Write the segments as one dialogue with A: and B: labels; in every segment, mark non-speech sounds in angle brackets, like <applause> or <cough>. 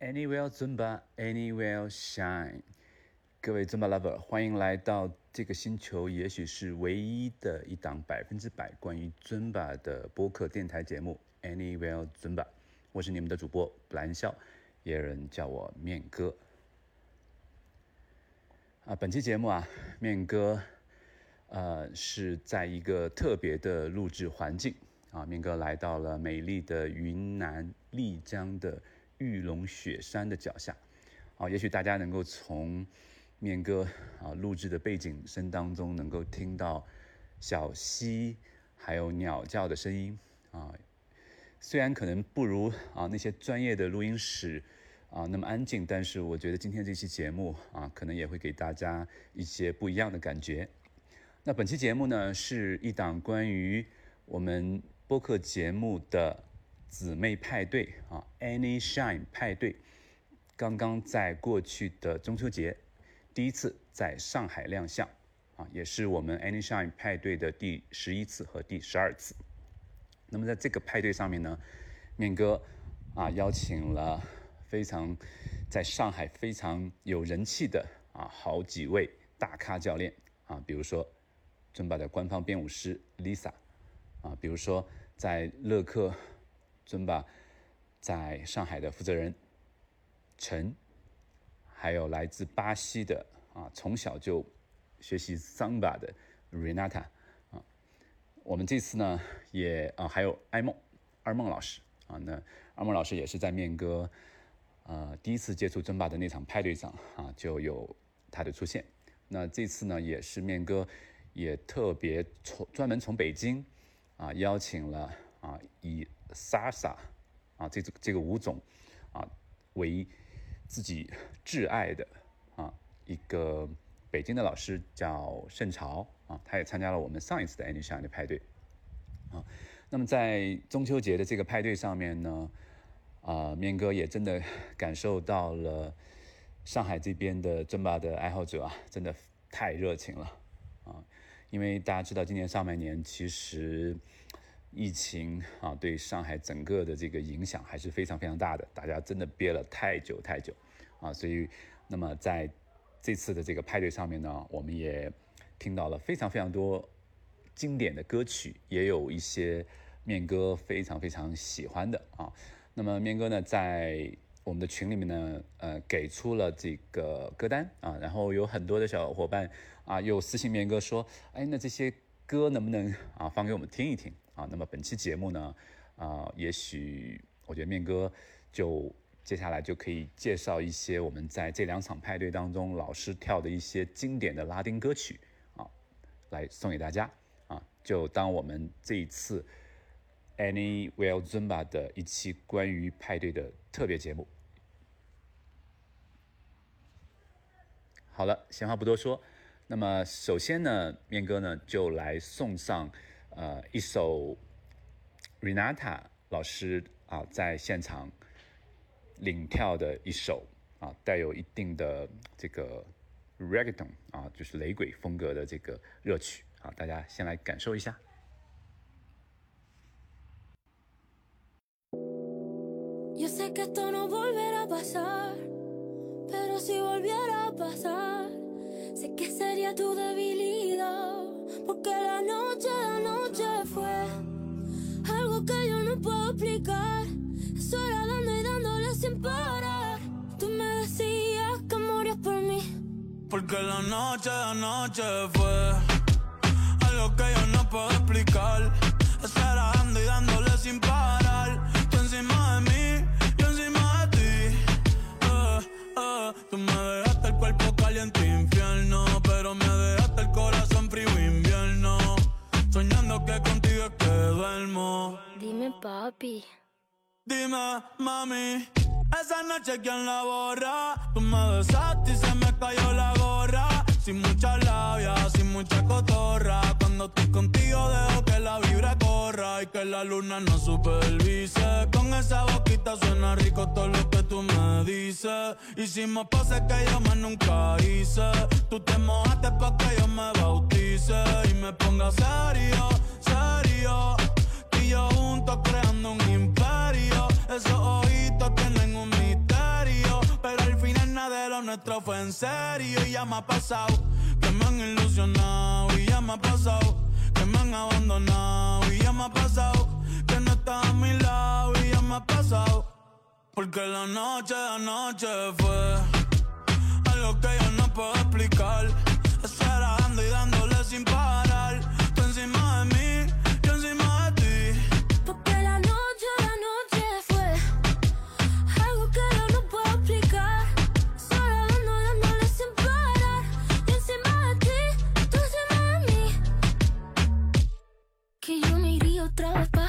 A: Anywhere Zumba, Anywhere Shine。各位 Zumba lover，欢迎来到这个星球，也许是唯一的一档百分之百关于 Zumba 的播客电台节目 Anywhere Zumba。我是你们的主播布兰笑，别人叫我面哥。啊，本期节目啊，面哥，呃，是在一个特别的录制环境啊，面哥来到了美丽的云南丽江的玉龙雪山的脚下，啊，也许大家能够从面哥啊录制的背景声当中能够听到小溪还有鸟叫的声音啊，虽然可能不如啊那些专业的录音室。啊，那么安静，但是我觉得今天这期节目啊，可能也会给大家一些不一样的感觉。那本期节目呢，是一档关于我们播客节目的姊妹派对啊，Any Shine 派对，刚刚在过去的中秋节第一次在上海亮相啊，也是我们 Any Shine 派对的第十一次和第十二次。那么在这个派对上面呢，面哥啊邀请了。非常在上海非常有人气的啊，好几位大咖教练啊，比如说尊巴的官方编舞师 Lisa 啊，比如说在乐克尊巴在上海的负责人陈，还有来自巴西的啊，从小就学习桑巴的 Renata 啊，我们这次呢也啊还有艾梦二梦老师啊，那二梦老师也是在面哥。呃，第一次接触尊巴的那场派对上啊，就有他的出现。那这次呢，也是面哥也特别从专门从北京啊邀请了啊以 Sasa 啊这这个舞种啊为自己挚爱的啊一个北京的老师叫盛朝啊，他也参加了我们上一次的 a n y s h i n e 的派对啊。那么在中秋节的这个派对上面呢。啊，面哥也真的感受到了上海这边的尊巴的爱好者啊，真的太热情了啊！因为大家知道，今年上半年其实疫情啊，对上海整个的这个影响还是非常非常大的，大家真的憋了太久太久啊！所以，那么在这次的这个派对上面呢，我们也听到了非常非常多经典的歌曲，也有一些面哥非常非常喜欢的啊。那么面哥呢，在我们的群里面呢，呃，给出了这个歌单啊，然后有很多的小伙伴啊，又私信面哥说，哎，那这些歌能不能啊放给我们听一听啊？那么本期节目呢，啊，也许我觉得面哥就接下来就可以介绍一些我们在这两场派对当中老师跳的一些经典的拉丁歌曲啊，来送给大家啊，就当我们这一次。Any Well Zumba 的一期关于派对的特别节目。好了，闲话不多说，那么首先呢，面哥呢就来送上呃一首 Renata 老师啊在现场领跳的一首啊带有一定的这个 Reggaeton 啊就是雷鬼风格的这个热曲啊，大家先来感受一下。
B: Que esto no volverá a pasar, pero si volviera a pasar, sé que sería tu debilidad, porque la noche, la noche fue algo que yo no puedo explicar. Eso era dando y dándole sin parar. Tú me decías que morías por mí,
C: porque la noche, la noche fue algo que yo no puedo explicar. Eso era dando y dándole sin parar. Tú encima de mí caliente infierno, pero me dejaste el corazón frío invierno. Soñando que contigo es que duermo.
B: Dime, papi.
C: Dime, mami. Esa noche quien la borra. Tú me besaste y se me cayó la gorra. Sin mucha labia, sin mucha cotorra. Cuando estoy contigo dejo que la vibra y que la luna no supervise. Con esa boquita suena rico todo lo que tú me dice. Hicimos poses que yo más nunca hice. Tú te mojaste pa' que yo me bautice y me ponga serio, serio. Tú y yo juntos creando un imperio. Esos ojitos tienen un misterio. Pero al final nada de lo nuestro fue en serio. Y ya me ha pasado que me han ilusionado. Y ya me ha pasado me han abandonado. Y ya me ha pasado que no estás a mi lado. Y ya me ha pasado. Porque la noche de anoche fue algo que yo no puedo explicar. Estar dando y dándole sin parar. Tú encima de mí,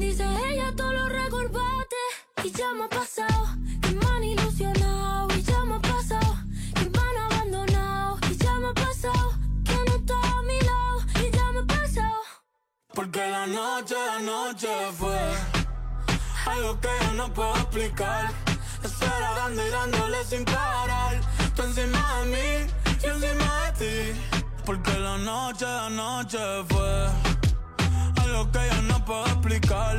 B: dice ella, todo lo recorbate. Y ya me ha pasado que me han ilusionado. Y ya me ha pasado que me han abandonado. Y ya me ha pasado que no está a mi lado. Y ya me ha pasado.
C: Porque la noche de anoche fue algo que yo no puedo explicar. Estar dando y dándole sin parar. Tú encima de mí, yo encima de ti. Porque la noche de anoche fue algo que yo no puedo explicar.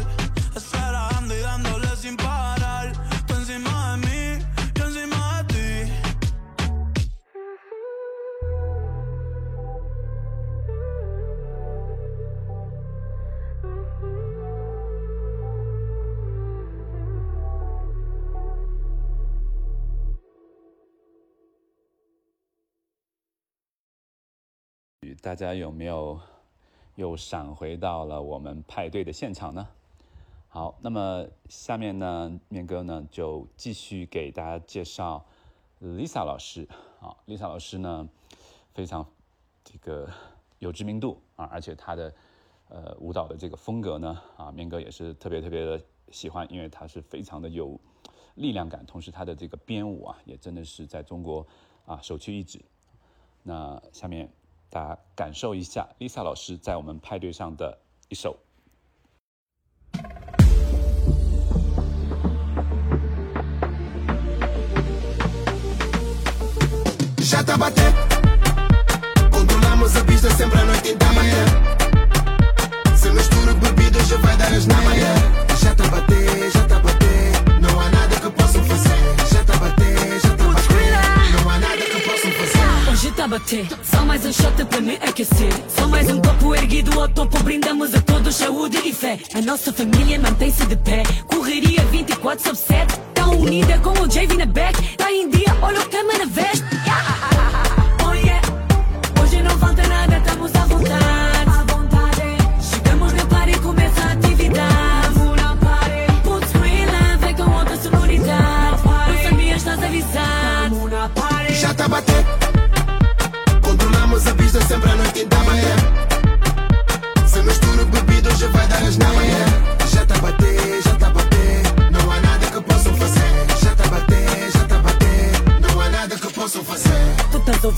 C: Estar dando y dándole sin parar. Tú encima de mí, yo encima de ti.
A: 大家有没有 又闪回到了我们派对的现场呢？好，那么下面呢，面哥呢就继续给大家介绍 Lisa 老师。啊，Lisa 老师呢非常这个有知名度啊，而且她的呃舞蹈的这个风格呢，啊，面哥也是特别特别的喜欢，因为她是非常的有力量感，同时她的这个编舞啊，也真的是在中国啊首屈一指。那下面大家感受一下 Lisa 老师在我们派对上的一首。
D: Bater,
E: só mais um shot para me aquecer. Só mais um copo erguido ao topo, brindamos a todos saúde e fé. A nossa família mantém-se de pé. Correria 24 sobre 7. Tão unida com o JV na back. Tá em dia, olha o cama na veste. <laughs> Oh yeah, hoje não falta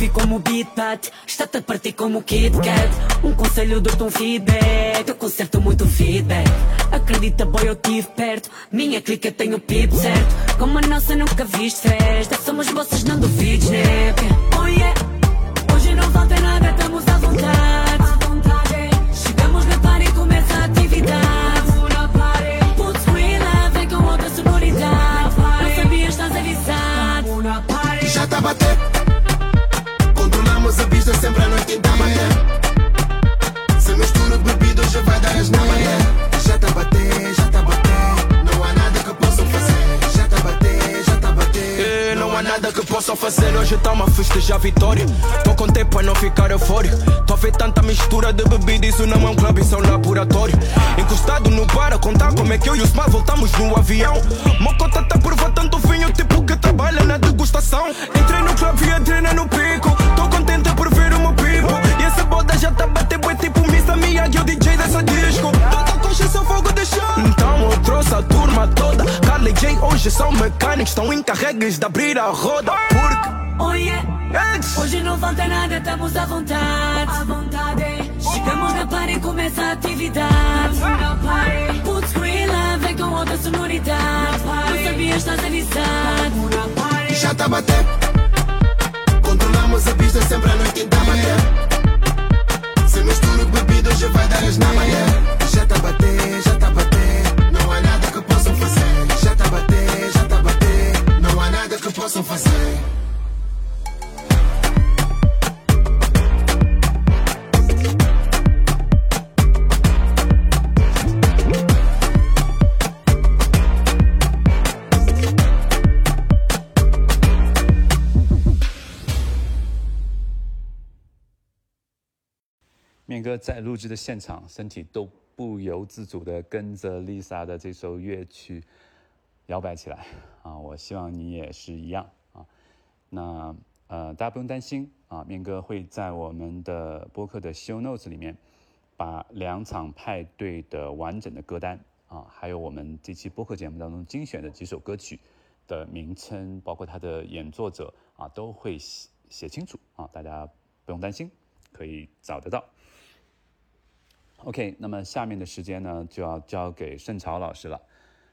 E: Ouvir como beat Está-te a partir como Kit Kat. Um conselho dou-te um feedback. Eu conserto muito feedback. Acredita boy eu tive perto. Minha clica tem o pip certo. Como a nossa nunca viste festa. Somos vossas não duvides né
F: Tô com tempo para não ficar eufórico. Tô a ver tanta mistura de bebida, isso não é um clube, isso é um laboratório. Encostado no bar a contar como é que eu e o Smar voltamos no avião. Mocota tá por tanto vinho, tipo coração. Entrei no clube e entrei no pico. Tô contente por ver o meu people. E essa boda já tá bater boi tipo Mr. Miyagi, o DJ dessa disco. Toda coxa só fogo de chão. Então eu trouxe a turma toda. Carly J hoje são mecânicos. Estão encarregues de abrir a roda. Porque.
E: Oh yeah. Hoje não falta nada, estamos à vontade. À vontade. Chegamos na party e começa a atividade. Na party. Put screen lá, vem com outra sonoridade. Não sabias, estás avisado. Na party.
D: Já tá a bater. Controlamos a pista sempre à noite em bater. Se misturo bebido, hoje vai dar as na manhã. Já tá a bater, já tá a bater. Não há nada que possam fazer. Já tá a bater, já tá a bater. Não há nada que possam fazer.
A: 在录制的现场，身体都不由自主地跟着 Lisa 的这首乐曲摇摆起来啊！我希望你也是一样啊。那呃，大家不用担心啊，面哥会在我们的播客的 show notes 里面，把两场派对的完整的歌单啊，还有我们这期播客节目当中精选的几首歌曲的名称，包括它的演作者啊，都会写写清楚啊，大家不用担心，可以找得到。OK，那么下面的时间呢，就要交给盛朝老师了。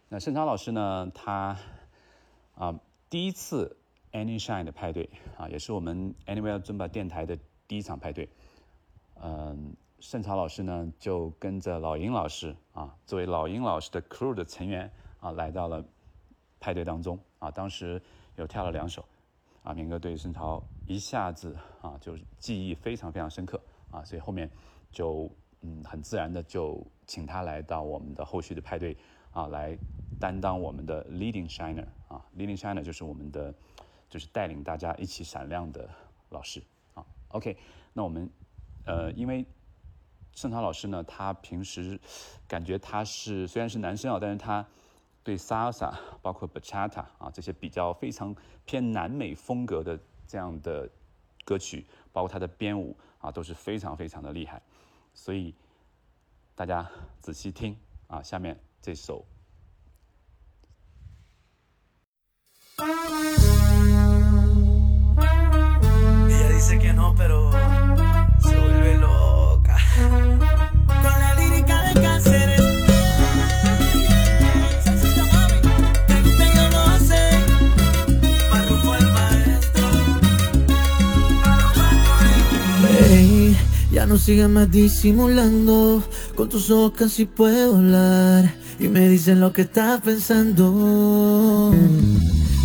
A: 那盛朝老师呢，他啊第一次 Any Shine 的派对啊，也是我们 Anywhere 尊巴电台的第一场派对。嗯，盛朝老师呢，就跟着老鹰老师啊，作为老鹰老师的 crew 的成员啊，来到了派对当中啊。当时有跳了两首啊，明哥对盛朝一下子啊，就记忆非常非常深刻啊，所以后面就。嗯，很自然的就请他来到我们的后续的派对啊，来担当我们的 leading shiner 啊，leading shiner 就是我们的，就是带领大家一起闪亮的老师啊。OK，那我们呃，因为盛涛老师呢，他平时感觉他是虽然是男生啊，但是他对 salsa 包括 bachata 啊这些比较非常偏南美风格的这样的歌曲，包括他的编舞啊，都是非常非常的厉害。所以大家仔细听啊，下面这首。
G: Pero se vuelve loca. Con la lírica de cáncer. No sigas más disimulando. Con tus ojos casi puedo hablar. Y me dicen lo que estás pensando.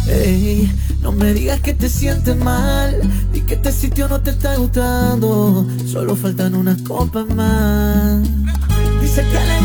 G: Ey, no me digas que te sientes mal y que este sitio no te está gustando. Solo faltan unas copas más. Dice que le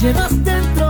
G: llevas dentro.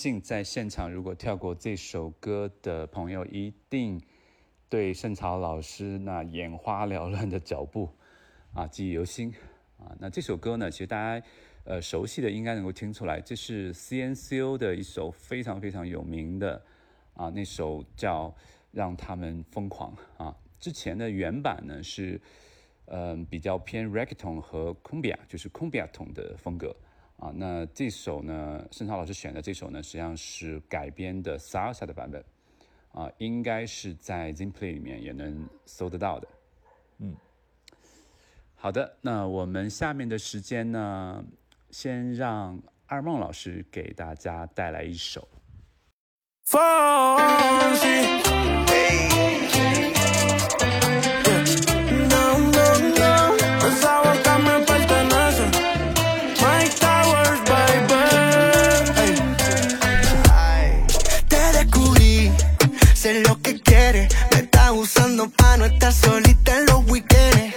A: 信在现场如果跳过这首歌的朋友，一定对盛曹老师那眼花缭乱的脚步啊记忆犹新啊。那这首歌呢，其实大家呃熟悉的应该能够听出来，这是 CNCO 的一首非常非常有名的啊，那首叫《让他们疯狂》啊。之前的原版呢是嗯、呃比较偏 reggaeton 和 cumbia，就是 cumbia 桶的风格。啊，那这首呢，盛超老师选的这首呢，实际上是改编的 salsa 的版本，啊，应该是在 Zimplay 里面也能搜得到的。嗯，好的，那我们下面的时间呢，先让二梦老师给大家带来一首。
D: Fonsi. No, no
C: estar solita en los weekends.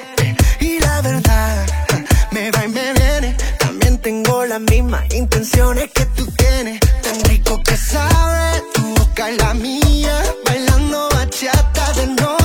C: Y la verdad, me va y me viene. También tengo las mismas intenciones que tú tienes. Tan rico que sabe tu boca y la mía. Bailando bachata de noche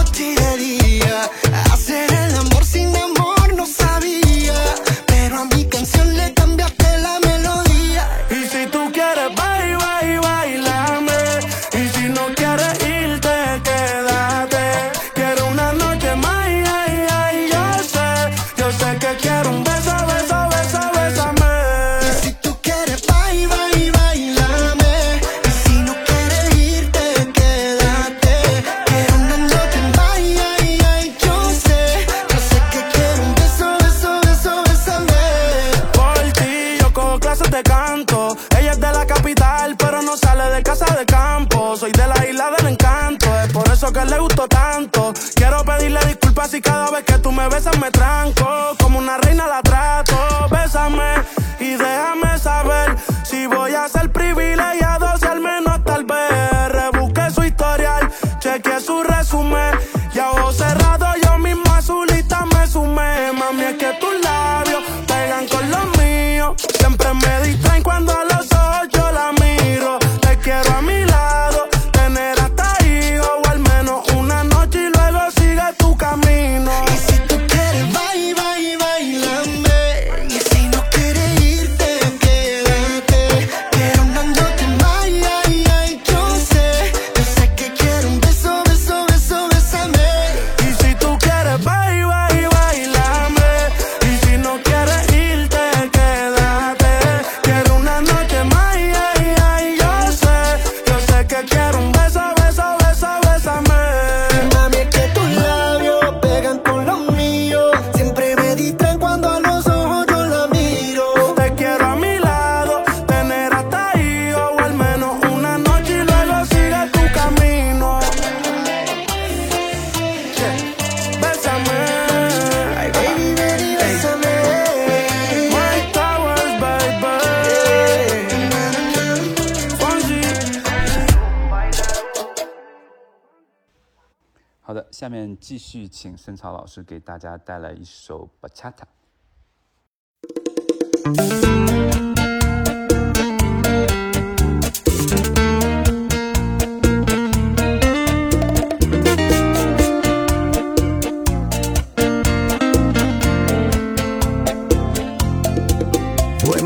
A: 下面继续请盛曹老师给大家带来一首 Bachata。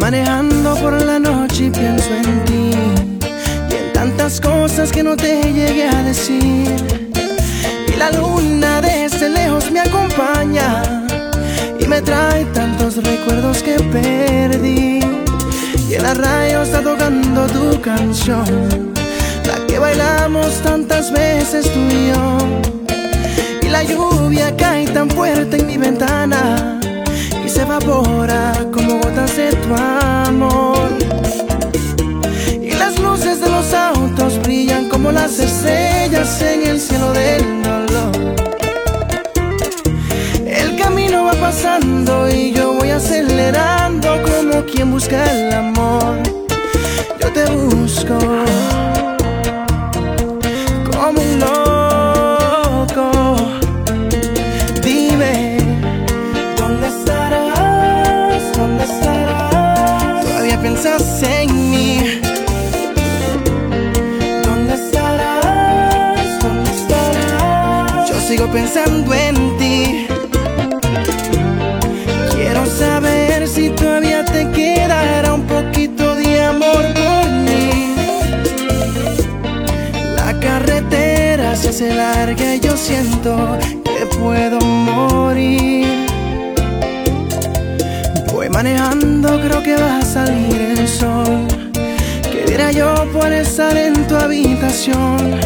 H: Manejando por la noche y pienso en ti y en tantas cosas que no te llegué a decir. Trae tantos recuerdos que perdí. Y en la radio está tocando tu canción, la que bailamos tantas veces tú y yo. Y la lluvia cae tan fuerte en mi ventana evapora como gotas de tu amor. Y las luces de los autos brillan como las estrellas en el cielo del y yo voy acelerando como quien busca el que puedo morir. Voy manejando, creo que va a salir el sol. ¿Qué diera yo por estar en tu habitación?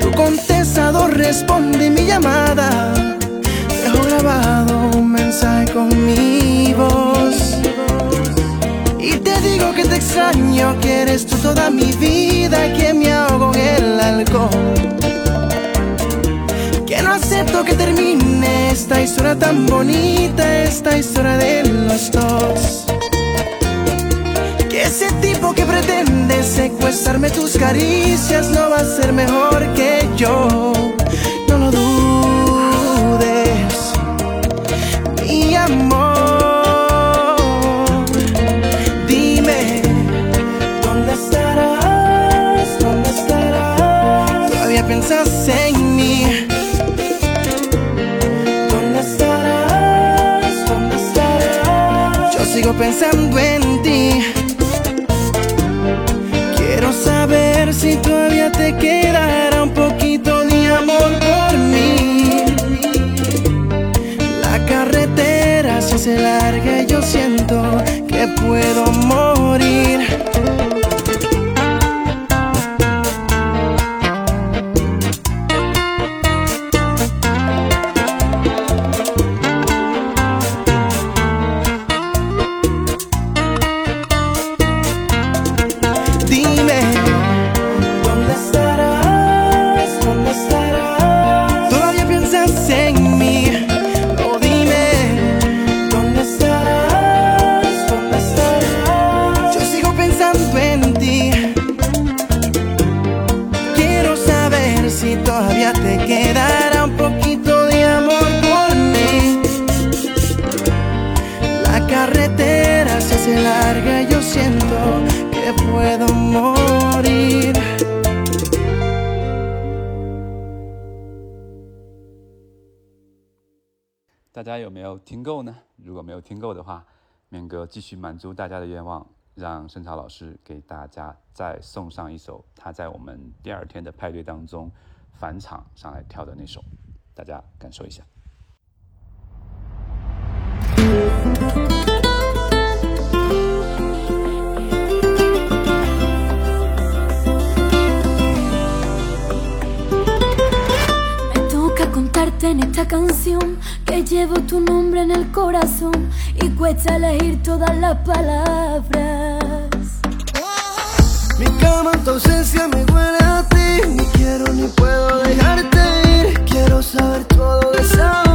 H: Tu contestador responde mi llamada. Dejo grabado un mensaje con mi voz. Y te digo que te extraño, que eres tú toda mi vida, que me ahogo en el alcohol. Que termine esta historia tan bonita, esta historia de los dos. Que ese tipo que pretende secuestrarme tus caricias no va a ser mejor que yo. Sigo pensando en ti. Quiero saber si todavía te quedará un poquito de amor por mí. La carretera se hace larga y yo siento que puedo morir. Carretera se hace larga y yo siento que puedo morir.
A: 大家有没有听够呢？如果没有听够的话，面哥继续满足大家的愿望，让盛潮老师给大家再送上一首他在我们第二天的派对当中返场上来跳的那首，大家感受一下。
B: En esta canción que llevo tu nombre en el corazón y cuesta elegir todas las palabras.
H: Mi cama en tu ausencia me huele a ti. Ni quiero ni puedo dejarte ir. Quiero saber todo de esa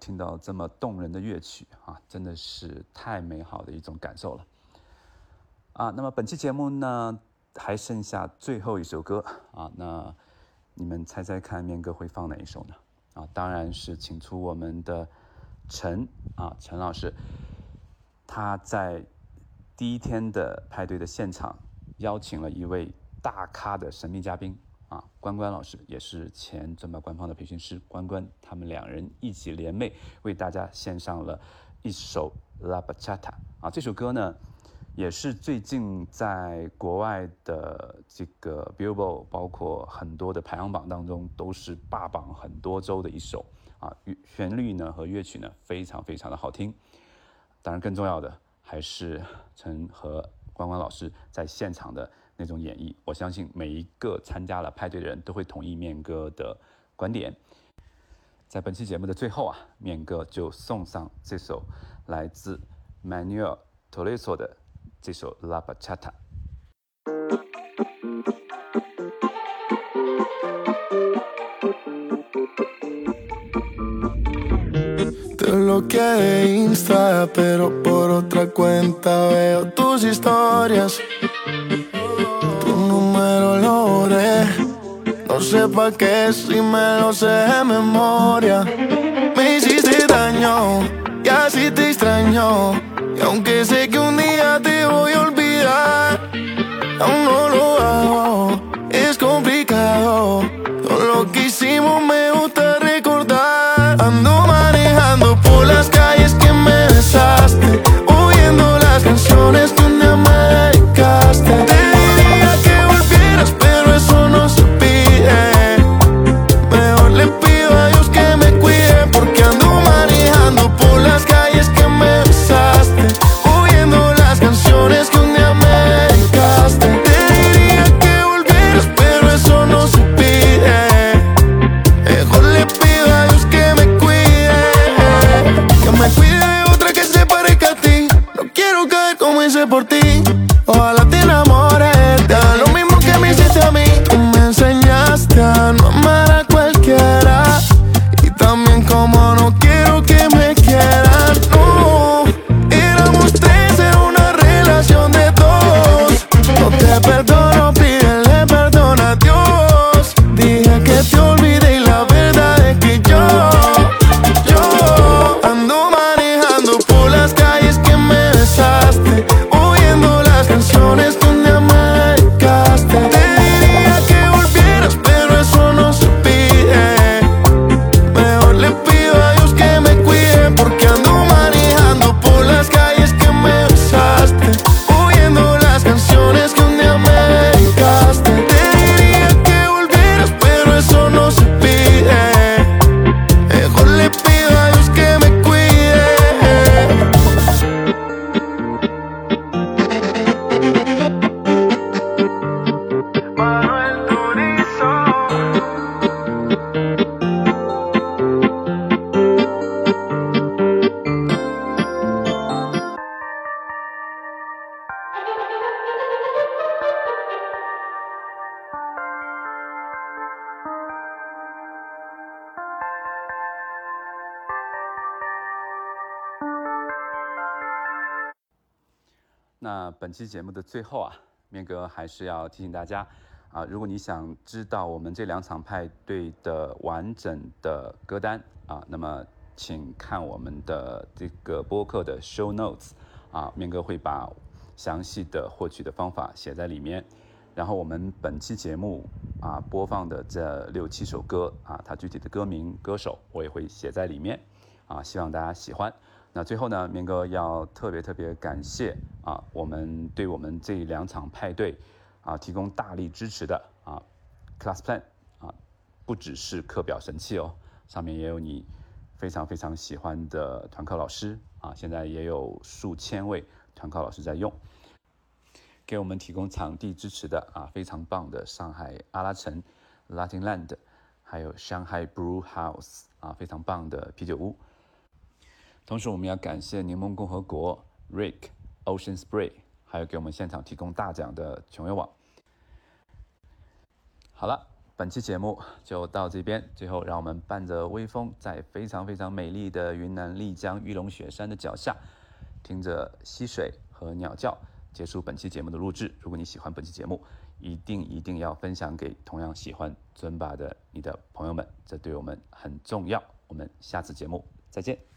A: 听到这么动人的乐曲啊，真的是太美好的一种感受了。啊，那么本期节目呢，还剩下最后一首歌啊，那你们猜猜看，面哥会放哪一首呢？啊，当然是请出我们的陈啊，陈老师，他在第一天的派对的现场邀请了一位大咖的神秘嘉宾啊，关关老师也是前尊宝官方的培训师关关，他们两人一起联袂为大家献上了一首《La Bachata》啊，这首歌呢。也是最近在国外的这个 Billboard，包括很多的排行榜当中，都是霸榜很多周的一首啊，旋律呢和乐曲呢非常非常的好听。当然，更重要的还是陈和关关老师在现场的那种演绎。我相信每一个参加了派对的人都会同意面哥的观点。在本期节目的最后啊，面哥就送上这首来自 Manuel Toledo 的这首《La Bachata》。
I: No sé pa' qué si me lo sé de memoria. Me hiciste daño y así te extraño. Y aunque sé que un día te voy a olvidar, aún no lo hago. Es complicado. Todo lo que hicimos me gusta recordar. Ando manejando por las calles que me besaste, oyendo las canciones por ti.
A: 本期节目的最后啊，面哥还是要提醒大家啊，如果你想知道我们这两场派对的完整的歌单啊，那么请看我们的这个播客的 show notes 啊，面哥会把详细的获取的方法写在里面。然后我们本期节目啊播放的这六七首歌啊，它具体的歌名、歌手我也会写在里面啊，希望大家喜欢。那最后呢，明哥要特别特别感谢啊，我们对我们这两场派对啊提供大力支持的啊，Class Plan 啊，不只是课表神器哦，上面也有你非常非常喜欢的团课老师啊，现在也有数千位团课老师在用，给我们提供场地支持的啊，非常棒的上海阿拉城 Latin Land，还有 Shanghai Brew House 啊，非常棒的啤酒屋。同时，我们要感谢柠檬共和国、Rick、Ocean Spray，还有给我们现场提供大奖的穷游网。好了，本期节目就到这边。最后，让我们伴着微风，在非常非常美丽的云南丽江玉龙雪山的脚下，听着溪水和鸟叫，结束本期节目的录制。如果你喜欢本期节目，一定一定要分享给同样喜欢尊巴的你的朋友们，这对我们很重要。我们下次节目再见。